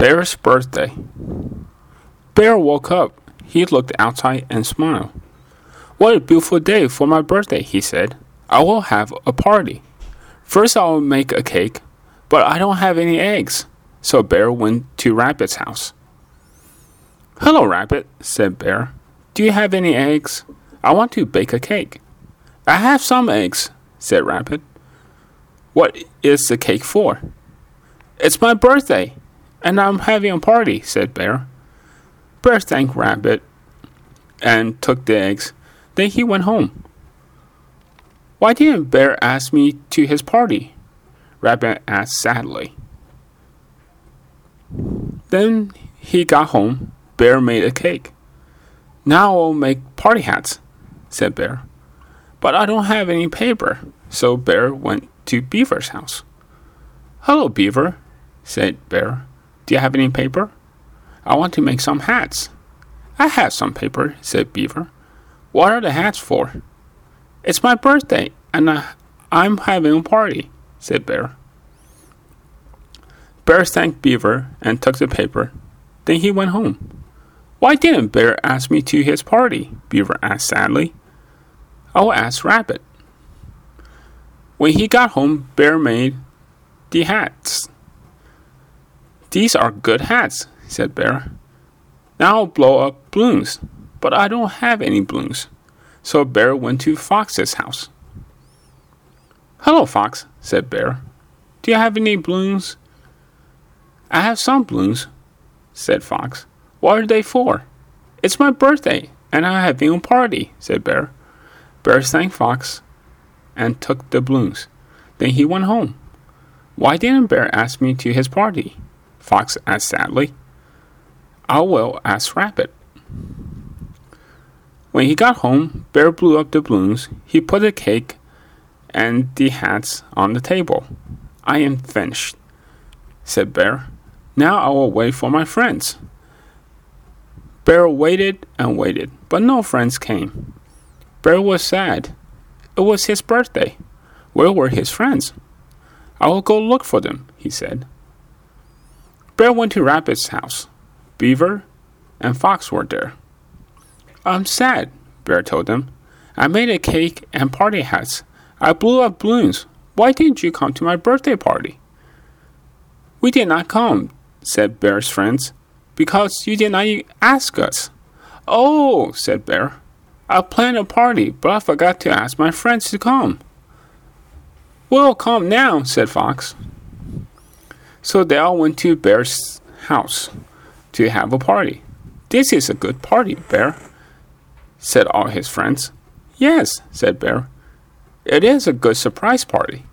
Bear's birthday. Bear woke up. He looked outside and smiled. What a beautiful day for my birthday, he said. I will have a party. First, I will make a cake, but I don't have any eggs. So Bear went to Rabbit's house. Hello, Rabbit, said Bear. Do you have any eggs? I want to bake a cake. I have some eggs, said Rabbit. What is the cake for? It's my birthday, and I'm having a party, said Bear. Bear thanked Rabbit and took the eggs. Then he went home. Why didn't Bear ask me to his party? Rabbit asked sadly. Then he got home. Bear made a cake. Now I'll make party hats, said Bear. But I don't have any paper. So Bear went to Beaver's house. Hello, Beaver, said Bear. Do you have any paper? I want to make some hats. I have some paper, said Beaver. What are the hats for? It's my birthday, and I, I'm having a party, said Bear. Bear thanked Beaver and took the paper. Then he went home. Why didn't Bear ask me to his party? Beaver asked sadly. I'll ask Rabbit. When he got home, Bear made the hats. These are good hats, said Bear. Now blow up balloons, but I don't have any balloons. So Bear went to Fox's house. Hello, Fox, said Bear. Do you have any balloons? I have some balloons, said Fox. What are they for? It's my birthday, and I'm having a party, said Bear. Bear thanked Fox and took the balloons. Then he went home. Why didn't Bear ask me to his party? Fox asked sadly. Oh, I will ask Rabbit. When he got home, Bear blew up the balloons. He put the cake and the hats on the table. I am finished, said Bear. Now I will wait for my friends. Bear waited and waited, but no friends came. Bear was sad. It was his birthday. Where were his friends? I will go look for them, he said. Bear went to Rabbit's house. Beaver and Fox were there. I'm sad, Bear told them. I made a cake and party hats. I blew up balloons. Why didn't you come to my birthday party? We did not come, said Bear's friends, because you did not ask us. Oh, said Bear. I planned a party, but I forgot to ask my friends to come. We'll come now, said Fox. So they all went to Bear's house to have a party. This is a good party, Bear, said all his friends. Yes, said Bear. It is a good surprise party.